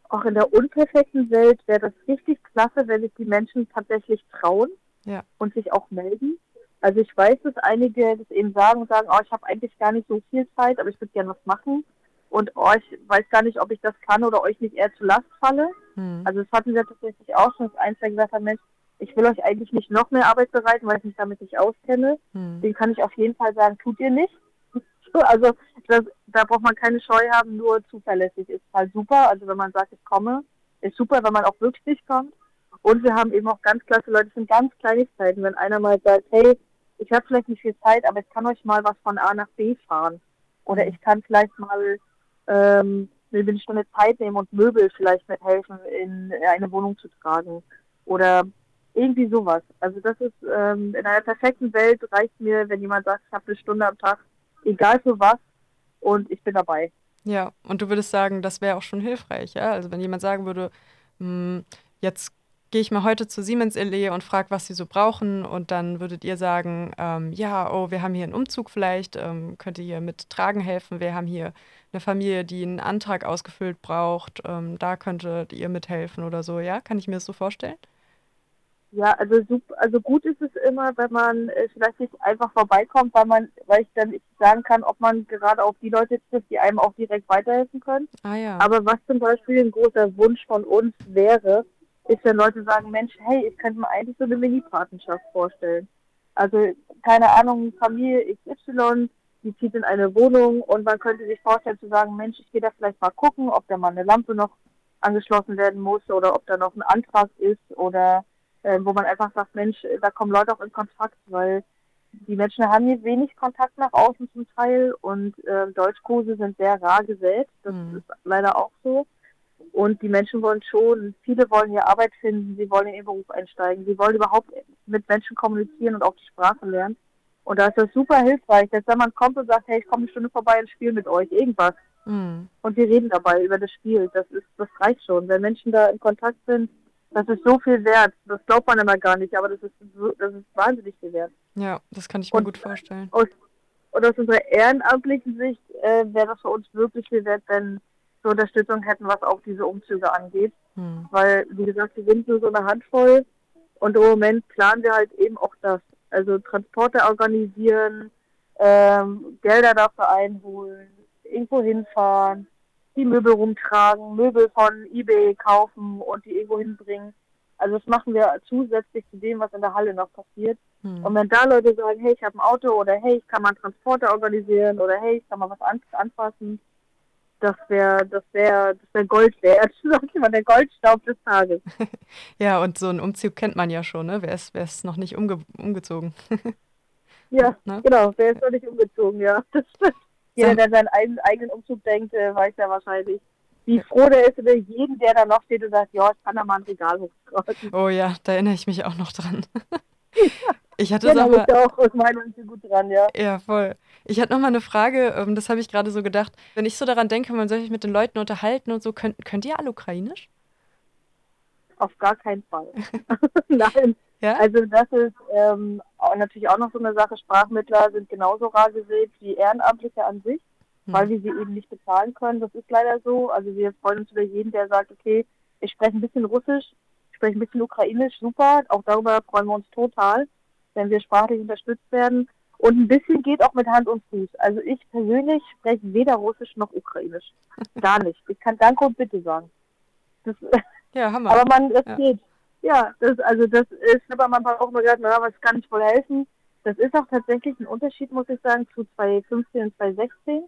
[SPEAKER 3] auch in der unperfekten Welt wäre das richtig klasse, wenn sich die Menschen tatsächlich trauen ja. und sich auch melden. Also ich weiß, dass einige das eben sagen und sagen, oh, ich habe eigentlich gar nicht so viel Zeit, aber ich würde gerne was machen. Und oh, ich weiß gar nicht, ob ich das kann oder euch nicht eher zu Last falle. Hm. Also das hatten wir tatsächlich auch schon, dass ein, zwei gesagt haben, Mensch, ich will euch eigentlich nicht noch mehr Arbeit bereiten, weil ich mich damit nicht auskenne. Hm. Den kann ich auf jeden Fall sagen, tut ihr nicht. Also das, da braucht man keine Scheu haben, nur zuverlässig ist halt super. Also wenn man sagt, ich komme, ist super, wenn man auch wirklich kommt. Und wir haben eben auch ganz klasse Leute, das sind ganz Kleinigkeiten. Wenn einer mal sagt, hey, ich habe vielleicht nicht viel Zeit, aber ich kann euch mal was von A nach B fahren. Oder ich kann vielleicht mal ähm, eine Stunde Zeit nehmen und Möbel vielleicht mithelfen, in eine Wohnung zu tragen. Oder irgendwie sowas. Also das ist ähm, in einer perfekten Welt reicht mir, wenn jemand sagt, ich habe eine Stunde am Tag egal für was, und ich bin dabei.
[SPEAKER 2] Ja, und du würdest sagen, das wäre auch schon hilfreich, ja? Also wenn jemand sagen würde, hm, jetzt gehe ich mal heute zu Siemens LE und frage, was sie so brauchen. Und dann würdet ihr sagen, ähm, ja, oh, wir haben hier einen Umzug vielleicht, ähm, könnt ihr hier mit Tragen helfen. Wir haben hier eine Familie, die einen Antrag ausgefüllt braucht. Ähm, da könntet ihr mithelfen oder so. Ja, kann ich mir das so vorstellen?
[SPEAKER 3] Ja, also super, also gut ist es immer, wenn man äh, vielleicht nicht einfach vorbeikommt, weil man, weil ich dann nicht sagen kann, ob man gerade auf die Leute trifft, die einem auch direkt weiterhelfen können.
[SPEAKER 2] Ah ja.
[SPEAKER 3] Aber was zum Beispiel ein großer Wunsch von uns wäre, ist, wenn Leute sagen, Mensch, hey, ich könnte mir eigentlich so eine Mini-Patenschaft vorstellen. Also, keine Ahnung, Familie XY, die zieht in eine Wohnung und man könnte sich vorstellen zu sagen, Mensch, ich gehe da vielleicht mal gucken, ob da mal eine Lampe noch angeschlossen werden muss oder ob da noch ein Antrag ist oder äh, wo man einfach sagt, Mensch, da kommen Leute auch in Kontakt, weil die Menschen haben hier wenig Kontakt nach außen zum Teil und äh, Deutschkurse sind sehr rar gesät. Das mhm. ist leider auch so. Und die Menschen wollen schon, viele wollen hier Arbeit finden, sie wollen in ihren Beruf einsteigen, sie wollen überhaupt mit Menschen kommunizieren und auch die Sprache lernen. Und da ist das super hilfreich, dass wenn man kommt und sagt, hey, ich komme eine Stunde vorbei und spiele mit euch, irgendwas. Mhm. Und wir reden dabei über das Spiel. Das ist, das reicht schon. Wenn Menschen da in Kontakt sind, das ist so viel wert. Das glaubt man immer gar nicht, aber das ist, das ist wahnsinnig viel wert.
[SPEAKER 2] Ja, das kann ich mir und, gut vorstellen.
[SPEAKER 3] Aus, und aus unserer ehrenamtlichen Sicht äh, wäre das für uns wirklich viel wert, wenn zur Unterstützung hätten, was auch diese Umzüge angeht. Hm. Weil, wie gesagt, wir sind nur so eine Handvoll und im Moment planen wir halt eben auch das. Also Transporte organisieren, ähm, Gelder dafür einholen, irgendwo hinfahren, die Möbel rumtragen, Möbel von Ebay kaufen und die irgendwo hinbringen. Also das machen wir zusätzlich zu dem, was in der Halle noch passiert. Hm. Und wenn da Leute sagen, hey, ich habe ein Auto oder hey, ich kann mal einen Transporter organisieren oder hey, ich kann mal was anfassen, das wäre das wäre das wäre Gold wert, sagt immer der Goldstaub des Tages.
[SPEAKER 2] ja, und so einen Umzug kennt man ja schon, ne? Wer ist, wer ist noch nicht umge umgezogen?
[SPEAKER 3] ja, ne? genau, wer ist noch nicht umgezogen, ja. Das stimmt. Jeder, der seinen eigenen, eigenen Umzug denkt, äh, weiß ja wahrscheinlich, wie froh der ist über jeden, der da noch steht und sagt, ja, ich kann da mal ein Regal hochtragen.
[SPEAKER 2] Oh ja, da erinnere ich mich auch noch dran. Ich hatte
[SPEAKER 3] genau, aber, auch aus meiner Sicht gut dran, ja.
[SPEAKER 2] Ja, voll. Ich hatte noch mal eine Frage, ähm, das habe ich gerade so gedacht. Wenn ich so daran denke, man soll sich mit den Leuten unterhalten und so, könnt, könnt ihr alle Ukrainisch?
[SPEAKER 3] Auf gar keinen Fall. Nein. Ja? Also das ist ähm, auch natürlich auch noch so eine Sache. Sprachmittler sind genauso rar gesät wie Ehrenamtliche an sich, hm. weil wir sie eben nicht bezahlen können. Das ist leider so. Also wir freuen uns über jeden, der sagt, okay, ich spreche ein bisschen Russisch, ich spreche ein bisschen Ukrainisch, super. Auch darüber freuen wir uns total wenn wir sprachlich unterstützt werden. Und ein bisschen geht auch mit Hand und Fuß. Also ich persönlich spreche weder Russisch noch Ukrainisch. Gar nicht. Ich kann Danke und Bitte sagen. Das,
[SPEAKER 2] ja, Hammer.
[SPEAKER 3] Aber man, das ja. geht. Ja, das, also das ist, aber man hat auch mal gedacht, na, was kann ich wohl helfen? Das ist auch tatsächlich ein Unterschied, muss ich sagen, zu 2015 und 2016.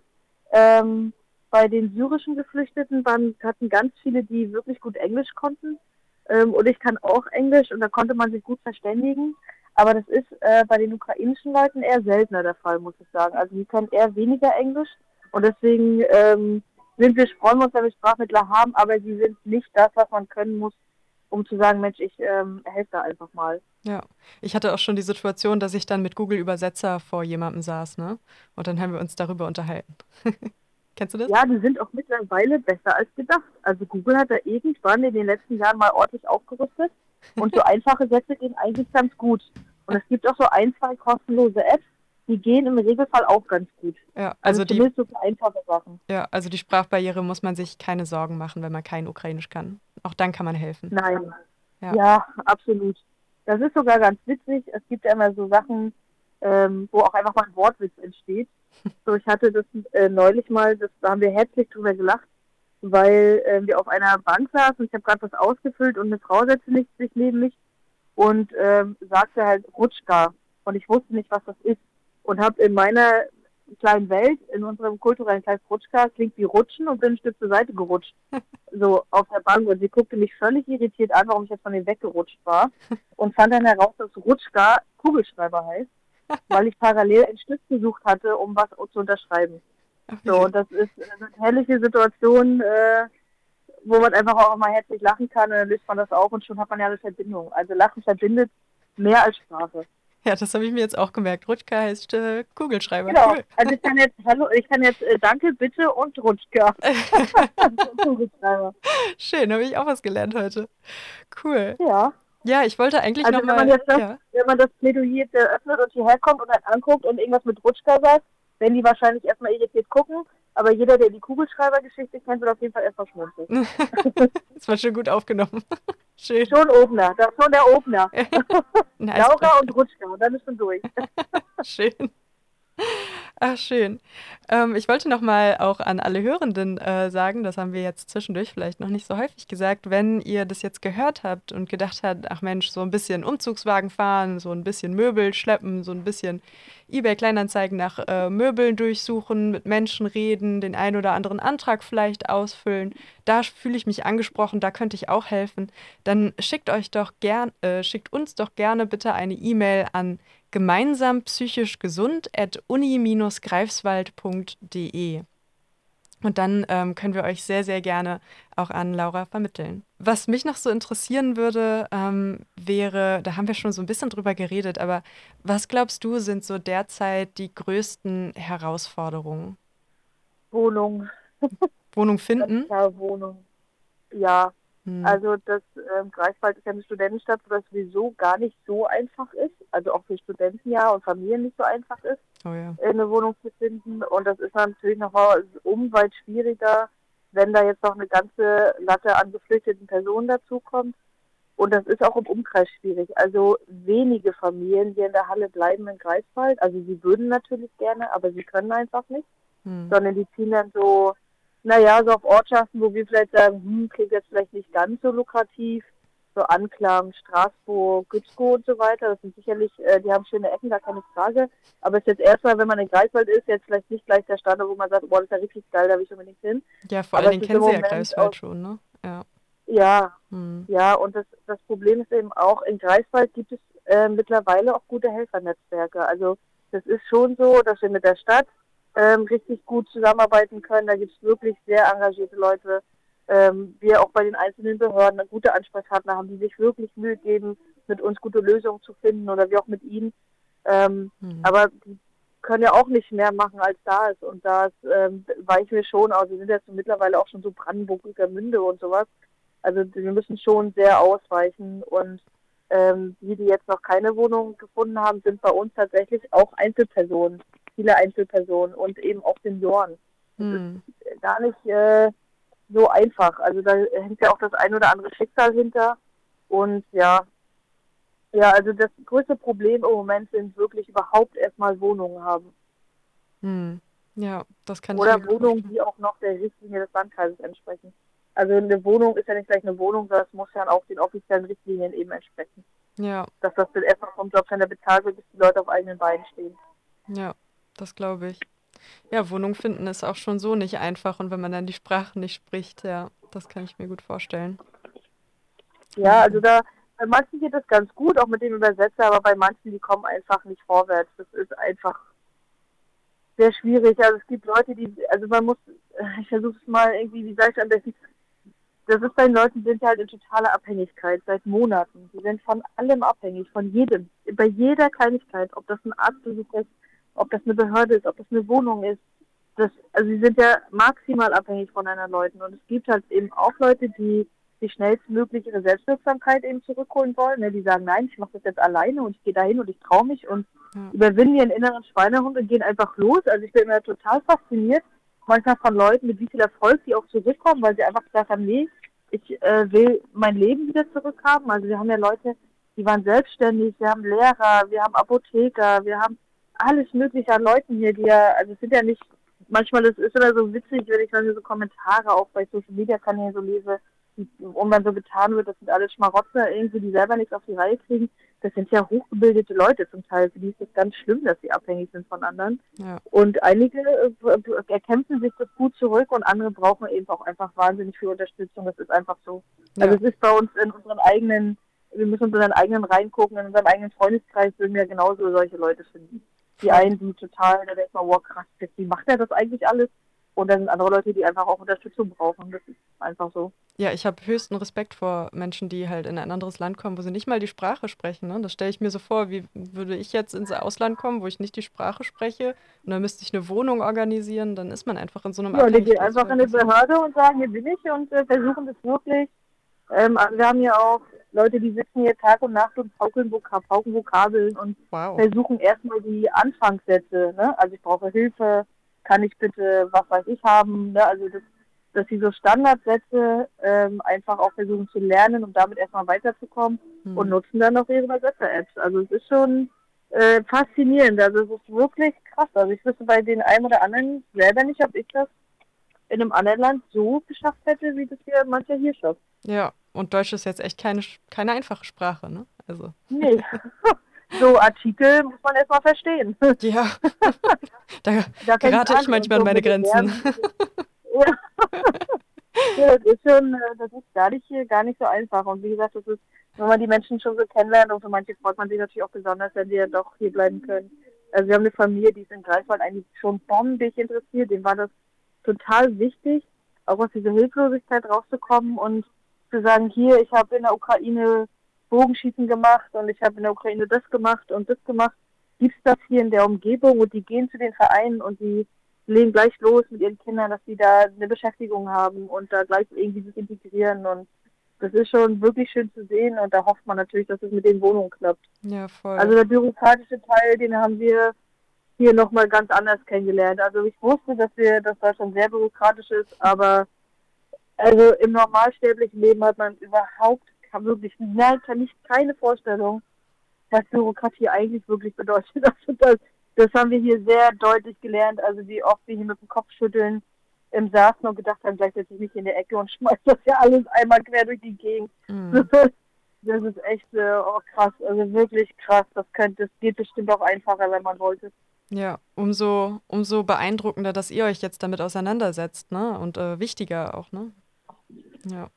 [SPEAKER 3] Ähm, bei den syrischen Geflüchteten waren, hatten ganz viele, die wirklich gut Englisch konnten. Ähm, und ich kann auch Englisch und da konnte man sich gut verständigen. Aber das ist äh, bei den ukrainischen Leuten eher seltener der Fall, muss ich sagen. Also die können eher weniger Englisch und deswegen ähm, sind wir, freuen wir uns, wenn wir Sprachmittler haben, aber sie sind nicht das, was man können muss, um zu sagen, Mensch, ich ähm, helfe da einfach mal.
[SPEAKER 2] Ja, ich hatte auch schon die Situation, dass ich dann mit Google Übersetzer vor jemandem saß, ne? Und dann haben wir uns darüber unterhalten. Kennst du das?
[SPEAKER 3] Ja, die sind auch mittlerweile besser als gedacht. Also Google hat da irgendwann in den letzten Jahren mal ordentlich aufgerüstet und so einfache Sätze gehen eigentlich ganz gut. Und es gibt auch so ein, zwei kostenlose Apps, die gehen im Regelfall auch ganz gut.
[SPEAKER 2] Ja, also, also die,
[SPEAKER 3] so einfache Sachen.
[SPEAKER 2] Ja, also die Sprachbarriere muss man sich keine Sorgen machen, wenn man kein Ukrainisch kann. Auch dann kann man helfen.
[SPEAKER 3] Nein. Ja, ja absolut. Das ist sogar ganz witzig. Es gibt ja immer so Sachen, ähm, wo auch einfach mal ein Wortwitz entsteht. So, ich hatte das äh, neulich mal, das, da haben wir herzlich drüber gelacht weil äh, wir auf einer Bank saßen. Ich habe gerade was ausgefüllt und eine Frau setzte sich neben mich und ähm, sagte halt Rutschka. Und ich wusste nicht, was das ist. Und habe in meiner kleinen Welt, in unserem kulturellen Kreis Rutschka, klingt wie Rutschen und bin ein Stück zur Seite gerutscht. so auf der Bank. Und sie guckte mich völlig irritiert an, warum ich jetzt von ihr weggerutscht war. Und fand dann heraus, dass Rutschka Kugelschreiber heißt, weil ich parallel ein Stück gesucht hatte, um was zu unterschreiben. So, das ist eine herrliche Situation, äh, wo man einfach auch mal herzlich lachen kann und dann löst man das auf und schon hat man ja eine Verbindung. Also Lachen verbindet mehr als Sprache.
[SPEAKER 2] Ja, das habe ich mir jetzt auch gemerkt. Rutschka heißt äh, Kugelschreiber.
[SPEAKER 3] Genau.
[SPEAKER 2] Cool.
[SPEAKER 3] Also ich kann jetzt, hallo, ich kann jetzt äh, Danke, bitte und Rutschka. Kugelschreiber.
[SPEAKER 2] Schön, habe ich auch was gelernt heute. Cool.
[SPEAKER 3] Ja.
[SPEAKER 2] Ja, ich wollte eigentlich
[SPEAKER 3] Also wenn
[SPEAKER 2] nochmal.
[SPEAKER 3] das,
[SPEAKER 2] Ja.
[SPEAKER 3] wenn man das Plädoyer eröffnet und hierher kommt und dann anguckt und irgendwas mit Rutschka sagt, werden die wahrscheinlich erstmal irritiert gucken. Aber jeder, der die Kugelschreibergeschichte kennt, wird auf jeden Fall erstmal schmunzeln.
[SPEAKER 2] das war schon gut aufgenommen. Schön.
[SPEAKER 3] Schon Opener, das ist schon der.
[SPEAKER 2] Nice.
[SPEAKER 3] Laura und Rutschka und dann ist schon durch.
[SPEAKER 2] Schön. Ach, schön. Ähm, ich wollte noch mal auch an alle Hörenden äh, sagen, das haben wir jetzt zwischendurch vielleicht noch nicht so häufig gesagt, wenn ihr das jetzt gehört habt und gedacht habt, ach Mensch, so ein bisschen Umzugswagen fahren, so ein bisschen Möbel schleppen, so ein bisschen eBay-Kleinanzeigen nach äh, Möbeln durchsuchen, mit Menschen reden, den einen oder anderen Antrag vielleicht ausfüllen, da fühle ich mich angesprochen, da könnte ich auch helfen, dann schickt euch doch gern, äh, schickt uns doch gerne bitte eine E-Mail an gemeinsam psychisch gesund at uni-greifswald.de. Und dann ähm, können wir euch sehr, sehr gerne auch an Laura vermitteln. Was mich noch so interessieren würde, ähm, wäre, da haben wir schon so ein bisschen drüber geredet, aber was glaubst du, sind so derzeit die größten Herausforderungen?
[SPEAKER 3] Wohnung,
[SPEAKER 2] Wohnung finden?
[SPEAKER 3] klar Wohnung. Ja,
[SPEAKER 2] Hm.
[SPEAKER 3] also das ähm, Greifswald ist ja eine Studentenstadt, wo das sowieso gar nicht so einfach ist. Also auch für Studenten ja und Familien nicht so einfach ist.
[SPEAKER 2] Oh ja.
[SPEAKER 3] eine Wohnung zu finden. Und das ist natürlich nochmal umweit schwieriger, wenn da jetzt noch eine ganze Latte an geflüchteten Personen dazukommt. Und das ist auch im Umkreis schwierig. Also wenige Familien hier in der Halle bleiben in Greifswald. Also sie würden natürlich gerne, aber sie können einfach nicht.
[SPEAKER 2] Hm.
[SPEAKER 3] Sondern die ziehen dann so, naja, so auf Ortschaften, wo wir vielleicht sagen, hm, klingt jetzt vielleicht nicht ganz so lukrativ. So Anklam, Straßburg, Gützkow und so weiter. Das sind sicherlich, äh, die haben schöne Ecken, gar keine Frage. Aber es ist jetzt erstmal, wenn man in Greifswald ist, jetzt vielleicht nicht gleich der Standort, wo man sagt, boah, das ist ja richtig geil, da will ich unbedingt hin.
[SPEAKER 2] Ja, vor
[SPEAKER 3] Aber
[SPEAKER 2] allen Dingen kennen sie ja Greifswald schon, ne? Ja.
[SPEAKER 3] Ja,
[SPEAKER 2] Hm.
[SPEAKER 3] ja, und das, das Problem ist eben auch, in Greifswald gibt es äh, mittlerweile auch gute Helfernetzwerke. Also das ist schon so, dass wir mit der Stadt ähm, richtig gut zusammenarbeiten können. Da gibt es wirklich sehr engagierte Leute. Ähm, wir auch bei den einzelnen Behörden gute Ansprechpartner haben, die sich wirklich Mühe geben, mit uns gute Lösungen zu finden oder wir auch mit ihnen. Ähm,
[SPEAKER 2] Hm.
[SPEAKER 3] aber die können ja auch nicht mehr machen, als da ist. Und da ist, ähm, weichen wir schon aus. Wir sind jetzt mittlerweile auch schon so Brandenburg, Münde und sowas. Also wir müssen schon sehr ausweichen. Und ähm, die, die jetzt noch keine Wohnung gefunden haben, sind bei uns tatsächlich auch Einzelpersonen, viele Einzelpersonen und eben auch Senioren.
[SPEAKER 2] Hm.
[SPEAKER 3] Gar nicht äh, so einfach. Also da hängt ja auch das ein oder andere Schicksal hinter. Und ja, ja, also das größte Problem im Moment sind wirklich überhaupt erstmal Wohnungen haben.
[SPEAKER 2] Hm. Ja, das kann ich
[SPEAKER 3] Oder
[SPEAKER 2] gut
[SPEAKER 3] Wohnungen, die auch noch der Richtlinie des Landkreises entsprechen. Also eine Wohnung ist ja nicht gleich eine Wohnung, sondern es muss ja auch den offiziellen Richtlinien eben entsprechen.
[SPEAKER 2] Ja,
[SPEAKER 3] Dass das dann erstmal vom Jobcenter bezahlt wird, bis die Leute auf eigenen Beinen stehen.
[SPEAKER 2] ja, das glaube ich. Ja, Wohnung finden ist auch schon so nicht einfach und wenn man dann die Sprache nicht spricht, ja, das kann ich mir gut vorstellen.
[SPEAKER 3] Ja, also da, bei manchen geht es ganz gut, auch mit dem Übersetzer, aber bei manchen, die kommen einfach nicht vorwärts. Das ist einfach sehr schwierig. Also es gibt Leute, die, also man muss, ich versuche es mal irgendwie, wie sage ich am besten, das ist bei den Leuten, die sind halt in totaler Abhängigkeit seit Monaten. Die sind von allem abhängig, von jedem, bei jeder Kleinigkeit, ob das ein Arztbesuch ist, ob das eine Behörde ist, ob das eine Wohnung ist. Das, also sie sind ja maximal abhängig von anderen Leuten. Und es gibt halt eben auch Leute, die die schnellstmöglich ihre Selbstwirksamkeit eben zurückholen wollen. Ne? Die sagen, nein, ich mache das jetzt alleine und ich gehe dahin und ich traue mich und
[SPEAKER 2] Ja.
[SPEAKER 3] überwinden ihren inneren Schweinehund und gehen einfach los. Also ich bin immer total fasziniert, manchmal von Leuten, mit wie viel Erfolg die auch zurückkommen, weil sie einfach gesagt haben, nee, ich äh, will mein Leben wieder zurückhaben. Also wir haben ja Leute, die waren selbstständig, wir haben Lehrer, wir haben Apotheker, wir haben alles mögliche an Leuten hier, die ja, also es sind ja nicht, manchmal ist es immer so witzig, wenn ich dann so Kommentare auch bei Social Media Kanälen so lese, und dann so getan wird, das sind alles Schmarotzer irgendwie, die selber nichts auf die Reihe kriegen. Das sind ja hochgebildete Leute zum Teil. Für die ist es ganz schlimm, dass sie abhängig sind von anderen.
[SPEAKER 2] Ja,
[SPEAKER 3] Und einige äh, erkämpfen sich das gut zurück und andere brauchen eben auch einfach wahnsinnig viel Unterstützung. Das ist einfach so. Also
[SPEAKER 2] ja,
[SPEAKER 3] es ist bei uns in unseren eigenen, wir müssen uns in unseren eigenen reingucken, in unserem eigenen Freundeskreis würden wir genauso solche Leute finden. Die einen, die total, da denkt man, wow krass, wie macht er das eigentlich alles? Und dann sind andere Leute, die einfach auch Unterstützung brauchen. Das ist einfach so.
[SPEAKER 2] Ja, ich habe höchsten Respekt vor Menschen, die halt in ein anderes Land kommen, wo sie nicht mal die Sprache sprechen. Ne? Das stelle ich mir so vor, wie würde ich jetzt ins Ausland kommen, wo ich nicht die Sprache spreche und dann müsste ich eine Wohnung organisieren, dann ist man einfach in so einem
[SPEAKER 3] Ja, die gehen einfach in eine Behörde und sagen, hier bin ich und äh, versuchen das wirklich. Ähm, wir haben ja auch Leute, die sitzen hier Tag und Nacht und pauken, Vokab pauken Vokabeln und
[SPEAKER 2] Wow.
[SPEAKER 3] versuchen erstmal die Anfangssätze. Ne? Also ich brauche Hilfe, kann ich bitte was weiß ich haben. Ne? Also das, dass sie so Standardsätze ähm, einfach auch versuchen zu lernen, um damit erstmal weiterzukommen
[SPEAKER 2] Hm.
[SPEAKER 3] und nutzen dann noch ihre Übersetzer-Apps. Also es ist schon äh, faszinierend. Also es ist wirklich krass. Also ich wüsste bei den einen oder anderen selber nicht, ob ich das in einem anderen Land so geschafft hätte, wie das hier mancher hier schafft.
[SPEAKER 2] Ja, und Deutsch ist jetzt echt keine, keine einfache Sprache, ne? Also,
[SPEAKER 3] Nee. so Artikel muss man erstmal verstehen.
[SPEAKER 2] ja. da
[SPEAKER 3] Da
[SPEAKER 2] gerate ich manchmal an meine
[SPEAKER 3] so den
[SPEAKER 2] Grenzen.
[SPEAKER 3] Ja. ja, das ist schon, äh, das ist gar nicht, gar nicht so einfach. Und wie gesagt, das ist, wenn man die Menschen schon so kennenlernt und für manche freut man sich natürlich auch besonders, wenn die ja doch hier bleiben können. Also wir haben eine Familie, die ist in Greifswald eigentlich schon bombig interessiert. Dem war das total wichtig, auch aus dieser Hilflosigkeit rauszukommen und zu sagen, hier, ich habe in der Ukraine Bogenschießen gemacht und ich habe in der Ukraine das gemacht und das gemacht. Gibt's das hier in der Umgebung und die gehen zu den Vereinen und die legen gleich los mit ihren Kindern, dass sie da eine Beschäftigung haben und da gleich irgendwie sich integrieren und das ist schon wirklich schön zu sehen und da hofft man natürlich, dass es mit den Wohnungen klappt.
[SPEAKER 2] Ja, voll.
[SPEAKER 3] Also der bürokratische Teil, den haben wir hier nochmal ganz anders kennengelernt. Also ich wusste, dass wir, dass Deutschland sehr bürokratisch ist, aber also im normalsterblichen Leben hat man überhaupt kann wirklich nein, kann nicht keine Vorstellung, was Bürokratie eigentlich wirklich bedeutet. Also das, das haben wir hier sehr deutlich gelernt. Also wie oft wir hier mit dem Kopf schütteln im saßen und gedacht haben, gleich setze ich mich in die Ecke und schmeiß das ja alles einmal quer durch die Gegend.
[SPEAKER 2] Mhm.
[SPEAKER 3] Das ist echt äh, oh, krass, also wirklich krass. Das könnte, das geht bestimmt auch einfacher, wenn man wollte.
[SPEAKER 2] Ja, umso, umso beeindruckender, dass ihr euch jetzt damit auseinandersetzt, ne? Und äh, wichtiger auch, ne? Ja.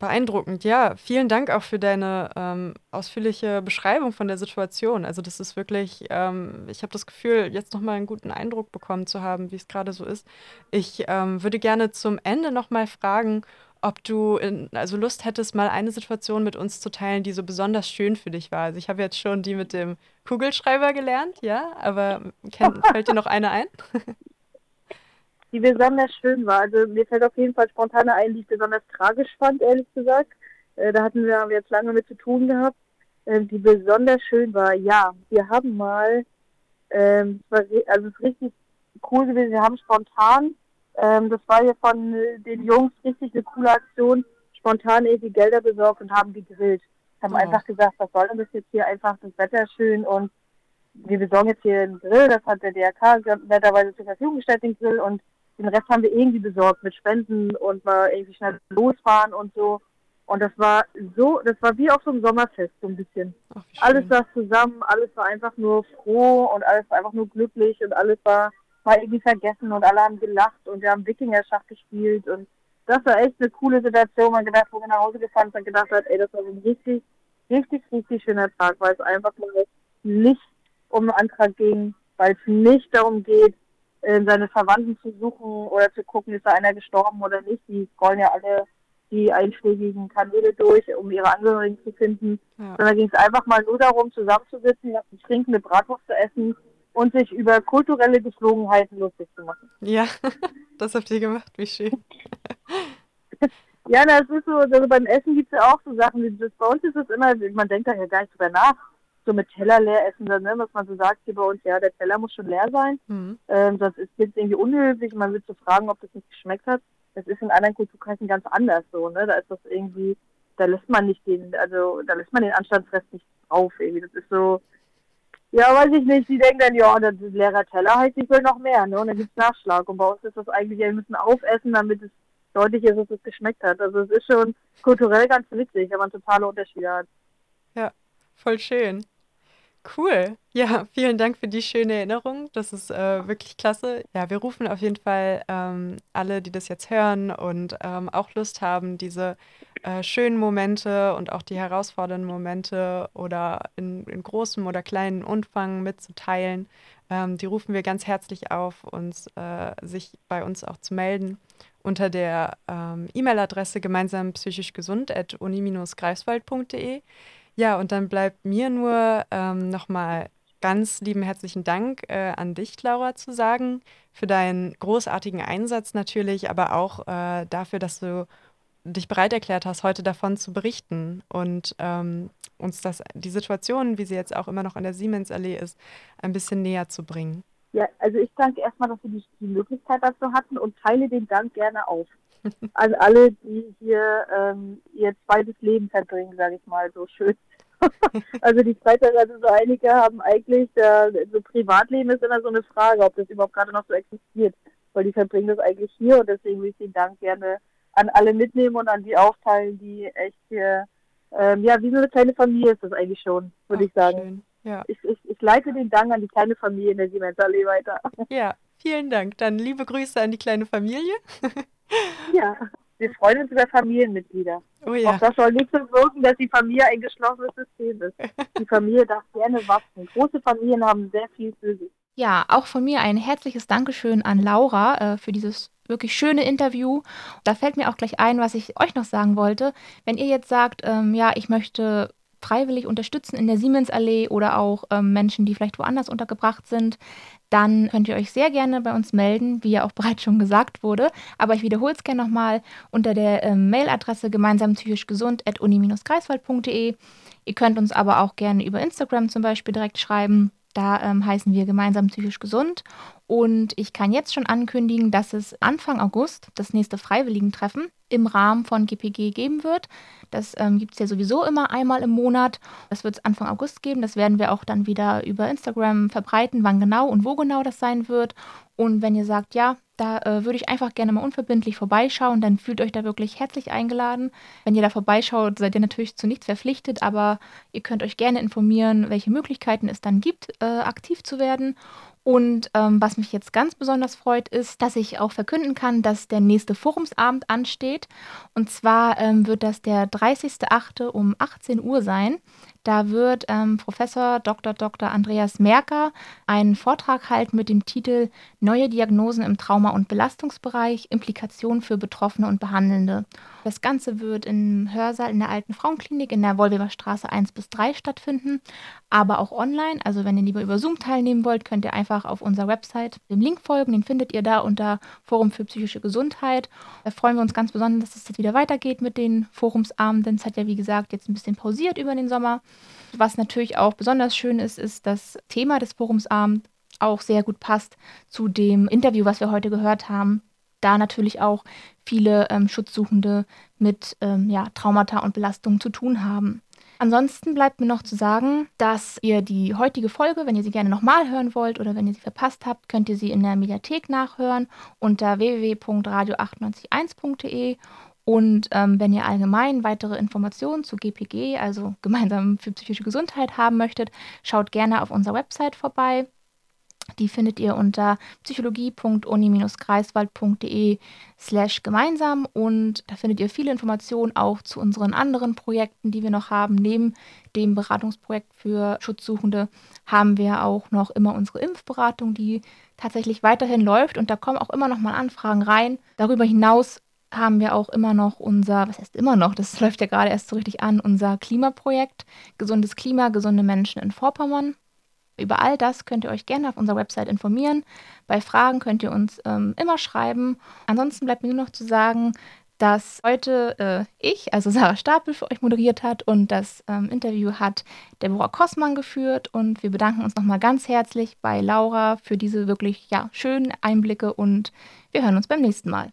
[SPEAKER 2] Beeindruckend, ja. Vielen Dank auch für deine ähm, ausführliche Beschreibung von der Situation. Also das ist wirklich, ähm, ich habe das Gefühl, jetzt nochmal einen guten Eindruck bekommen zu haben, wie es gerade so ist. Ich ähm, würde gerne zum Ende nochmal fragen, ob du in, also Lust hättest, mal eine Situation mit uns zu teilen, die so besonders schön für dich war. Also ich habe jetzt schon die mit dem Kugelschreiber gelernt, ja, aber kenn, fällt dir noch eine ein?
[SPEAKER 3] Die besonders schön war. Also mir fällt auf jeden Fall spontan ein, die ich besonders tragisch fand, ehrlich gesagt. Äh, da hatten wir, haben wir jetzt lange mit zu tun gehabt. Äh, die besonders schön war, ja, wir haben mal, ähm, also es ist richtig cool gewesen, wir haben spontan, ähm, das war hier von äh, den Jungs richtig eine coole Aktion, spontan irgendwie Gelder besorgt und haben gegrillt. Haben
[SPEAKER 2] Oh.
[SPEAKER 3] einfach gesagt, was soll denn das jetzt hier einfach, das Wetter schön und wir besorgen jetzt hier einen Grill, das hat der DRK netterweise zur Verfügung gestellt, den Grill, und den Rest haben wir irgendwie besorgt mit Spenden und mal irgendwie schnell losfahren und so. Und das war so, das war wie auf so einem Sommerfest, so ein bisschen.
[SPEAKER 2] Ach,
[SPEAKER 3] Alles saß zusammen, alles war einfach nur froh und alles war einfach nur glücklich und alles war, war irgendwie vergessen und alle haben gelacht und wir haben Wikinger-Schach gespielt und das war echt eine coole Situation. Man gedacht, wo wir nach Hause gefahren sind, und gedacht hat, ey, das war so ein richtig, richtig, richtig schöner Tag, weil es einfach mal nicht um einen Antrag ging, weil es nicht darum geht, seine Verwandten zu suchen oder zu gucken, ist da einer gestorben oder nicht. Die scrollen ja alle die einschlägigen Kanäle durch, um ihre Angehörigen zu finden.
[SPEAKER 2] Ja.
[SPEAKER 3] Sondern ging es einfach mal nur darum, zusammenzusitzen, zu trinken, eine Bratwurst zu essen und sich über kulturelle Geflogenheiten lustig zu machen.
[SPEAKER 2] Ja, das habt ihr gemacht, wie schön.
[SPEAKER 3] Ja, das ist so, also beim Essen gibt es ja auch so Sachen, wie das, bei uns ist es immer, man denkt da ja gar nicht drüber nach, so mit Teller leer essen, dann, ne, was man so sagt hier bei uns, ja, der Teller muss schon leer sein.
[SPEAKER 2] Hm.
[SPEAKER 3] Ähm, sonst ist jetzt irgendwie unhöflich, man will zu fragen, ob das nicht geschmeckt hat. Das ist in anderen Kulturkreisen ganz anders so, ne? Da ist das irgendwie, da lässt man nicht den, also da lässt man den Anstandsrest nicht drauf irgendwie. Das ist so, ja, weiß ich nicht, die denken dann, ja, das ist leerer Teller heißt, ich will noch mehr, ne? Und dann gibt's Nachschlag. Und bei uns ist das eigentlich, ja, wir müssen aufessen, damit es deutlich ist, dass es geschmeckt hat. Also es ist schon kulturell ganz witzig, wenn man totale Unterschiede hat.
[SPEAKER 2] Voll schön. Cool. Ja, vielen Dank für die schöne Erinnerung. Das ist äh, wirklich klasse. Ja, wir rufen auf jeden Fall ähm, alle, die das jetzt hören und ähm, auch Lust haben, diese äh, schönen Momente und auch die herausfordernden Momente oder in, in großem oder kleinen Umfang mitzuteilen, Ähm, die rufen wir ganz herzlich auf, uns, äh, sich bei uns auch zu melden unter der ähm, E-Mail-Adresse gemeinsam psychisch gesund at uni-greifswald.de. Ja, und dann bleibt mir nur ähm, nochmal ganz lieben herzlichen Dank äh, an dich, Laura, zu sagen, für deinen großartigen Einsatz natürlich, aber auch äh, dafür, dass du dich bereit erklärt hast, heute davon zu berichten und ähm, uns das, die Situation, wie sie jetzt auch immer noch an der Siemens-Allee ist, ein bisschen näher zu bringen.
[SPEAKER 3] Ja, also ich danke erstmal, dass wir die, die Möglichkeit dazu hatten und teile den Dank gerne auf. An alle, die hier ähm, ihr zweites Leben verbringen, sage ich mal so schön. also die Freitag, also so einige haben eigentlich, äh, so Privatleben ist immer so eine Frage, ob das überhaupt gerade noch so existiert, weil die verbringen das eigentlich hier und deswegen will ich den Dank gerne an alle mitnehmen und an die aufteilen, die echt hier, ähm, ja, wie so eine kleine Familie ist das eigentlich schon, würde ich sagen. Schön. Ja. Ich, ich, ich leite den Dank an die kleine Familie in der Siemens-Allee weiter.
[SPEAKER 2] Ja, vielen Dank. Dann liebe Grüße an die kleine Familie.
[SPEAKER 3] ja. Wir freuen uns über Familienmitglieder. Oh ja. Auch das soll nicht so wirken, dass die Familie ein geschlossenes System ist. Die Familie darf gerne wachsen. Große Familien haben sehr viel für sich.
[SPEAKER 1] Ja, auch von mir ein herzliches Dankeschön an Laura äh, für dieses wirklich schöne Interview. Da fällt mir auch gleich ein, was ich euch noch sagen wollte. Wenn ihr jetzt sagt, ähm, ja, ich möchte freiwillig unterstützen in der Siemens-Allee oder auch ähm, Menschen, die vielleicht woanders untergebracht sind, dann könnt ihr euch sehr gerne bei uns melden, wie ja auch bereits schon gesagt wurde. Aber ich wiederhole es gerne nochmal unter der ähm, Mailadresse gemeinsam psychisch gesund at uni-greifswald.de. Ihr könnt uns aber auch gerne über Instagram zum Beispiel direkt schreiben. Da ähm, heißen wir gemeinsam psychisch gesund. Und ich kann jetzt schon ankündigen, dass es Anfang August das nächste Freiwilligentreffen im Rahmen von GPG geben wird. Das ähm, gibt es ja sowieso immer einmal im Monat. Das wird es Anfang August geben. Das werden wir auch dann wieder über Instagram verbreiten, wann genau und wo genau das sein wird. Und wenn ihr sagt, ja, da äh, würde ich einfach gerne mal unverbindlich vorbeischauen, dann fühlt euch da wirklich herzlich eingeladen. Wenn ihr da vorbeischaut, seid ihr natürlich zu nichts verpflichtet, aber ihr könnt euch gerne informieren, welche Möglichkeiten es dann gibt, äh, aktiv zu werden. Und ähm, was mich jetzt ganz besonders freut, ist, dass ich auch verkünden kann, dass der nächste Forumsabend ansteht. Und zwar ähm, wird das der 30.08. um 18 Uhr sein. Da wird ähm, Professor Dr. Dr. Andreas Merker einen Vortrag halten mit dem Titel Neue Diagnosen im Trauma- und Belastungsbereich, Implikationen für Betroffene und Behandelnde. Das Ganze wird im Hörsaal in der Alten Frauenklinik in der Wollweber Straße 1 bis 3 stattfinden, aber auch online. Also wenn ihr lieber über Zoom teilnehmen wollt, könnt ihr einfach auf unserer Website dem Link folgen. Den findet ihr da unter Forum für psychische Gesundheit. Da freuen wir uns ganz besonders, dass es jetzt wieder weitergeht mit den Forumsabenden. Es hat ja, wie gesagt, jetzt ein bisschen pausiert über den Sommer. Was natürlich auch besonders schön ist, ist das Thema des Forumsabends auch sehr gut passt zu dem Interview, was wir heute gehört haben. Da natürlich auch viele ähm, Schutzsuchende mit ähm, ja, Traumata und Belastungen zu tun haben. Ansonsten bleibt mir noch zu sagen, dass ihr die heutige Folge, wenn ihr sie gerne nochmal hören wollt oder wenn ihr sie verpasst habt, könnt ihr sie in der Mediathek nachhören unter www.radio981.de und ähm, wenn ihr allgemein weitere Informationen zu GPG, also gemeinsam für psychische Gesundheit, haben möchtet, schaut gerne auf unserer Website vorbei. Die findet ihr unter psychologie.uni-greifswald.de slash gemeinsam und da findet ihr viele Informationen auch zu unseren anderen Projekten, die wir noch haben. Neben dem Beratungsprojekt für Schutzsuchende haben wir auch noch immer unsere Impfberatung, die tatsächlich weiterhin läuft und da kommen auch immer noch mal Anfragen rein. Darüber hinaus haben wir auch immer noch unser, was heißt immer noch, das läuft ja gerade erst so richtig an, unser Klimaprojekt, Gesundes Klima, gesunde Menschen in Vorpommern. Über all das könnt ihr euch gerne auf unserer Website informieren. Bei Fragen könnt ihr uns ähm, immer schreiben. Ansonsten bleibt mir nur noch zu sagen, dass heute äh, ich, also Sarah Stapel, für euch moderiert hat und das ähm, Interview hat Deborah Kossmann geführt. Und wir bedanken uns nochmal ganz herzlich bei Laura für diese wirklich ja, schönen Einblicke und wir hören uns beim nächsten Mal.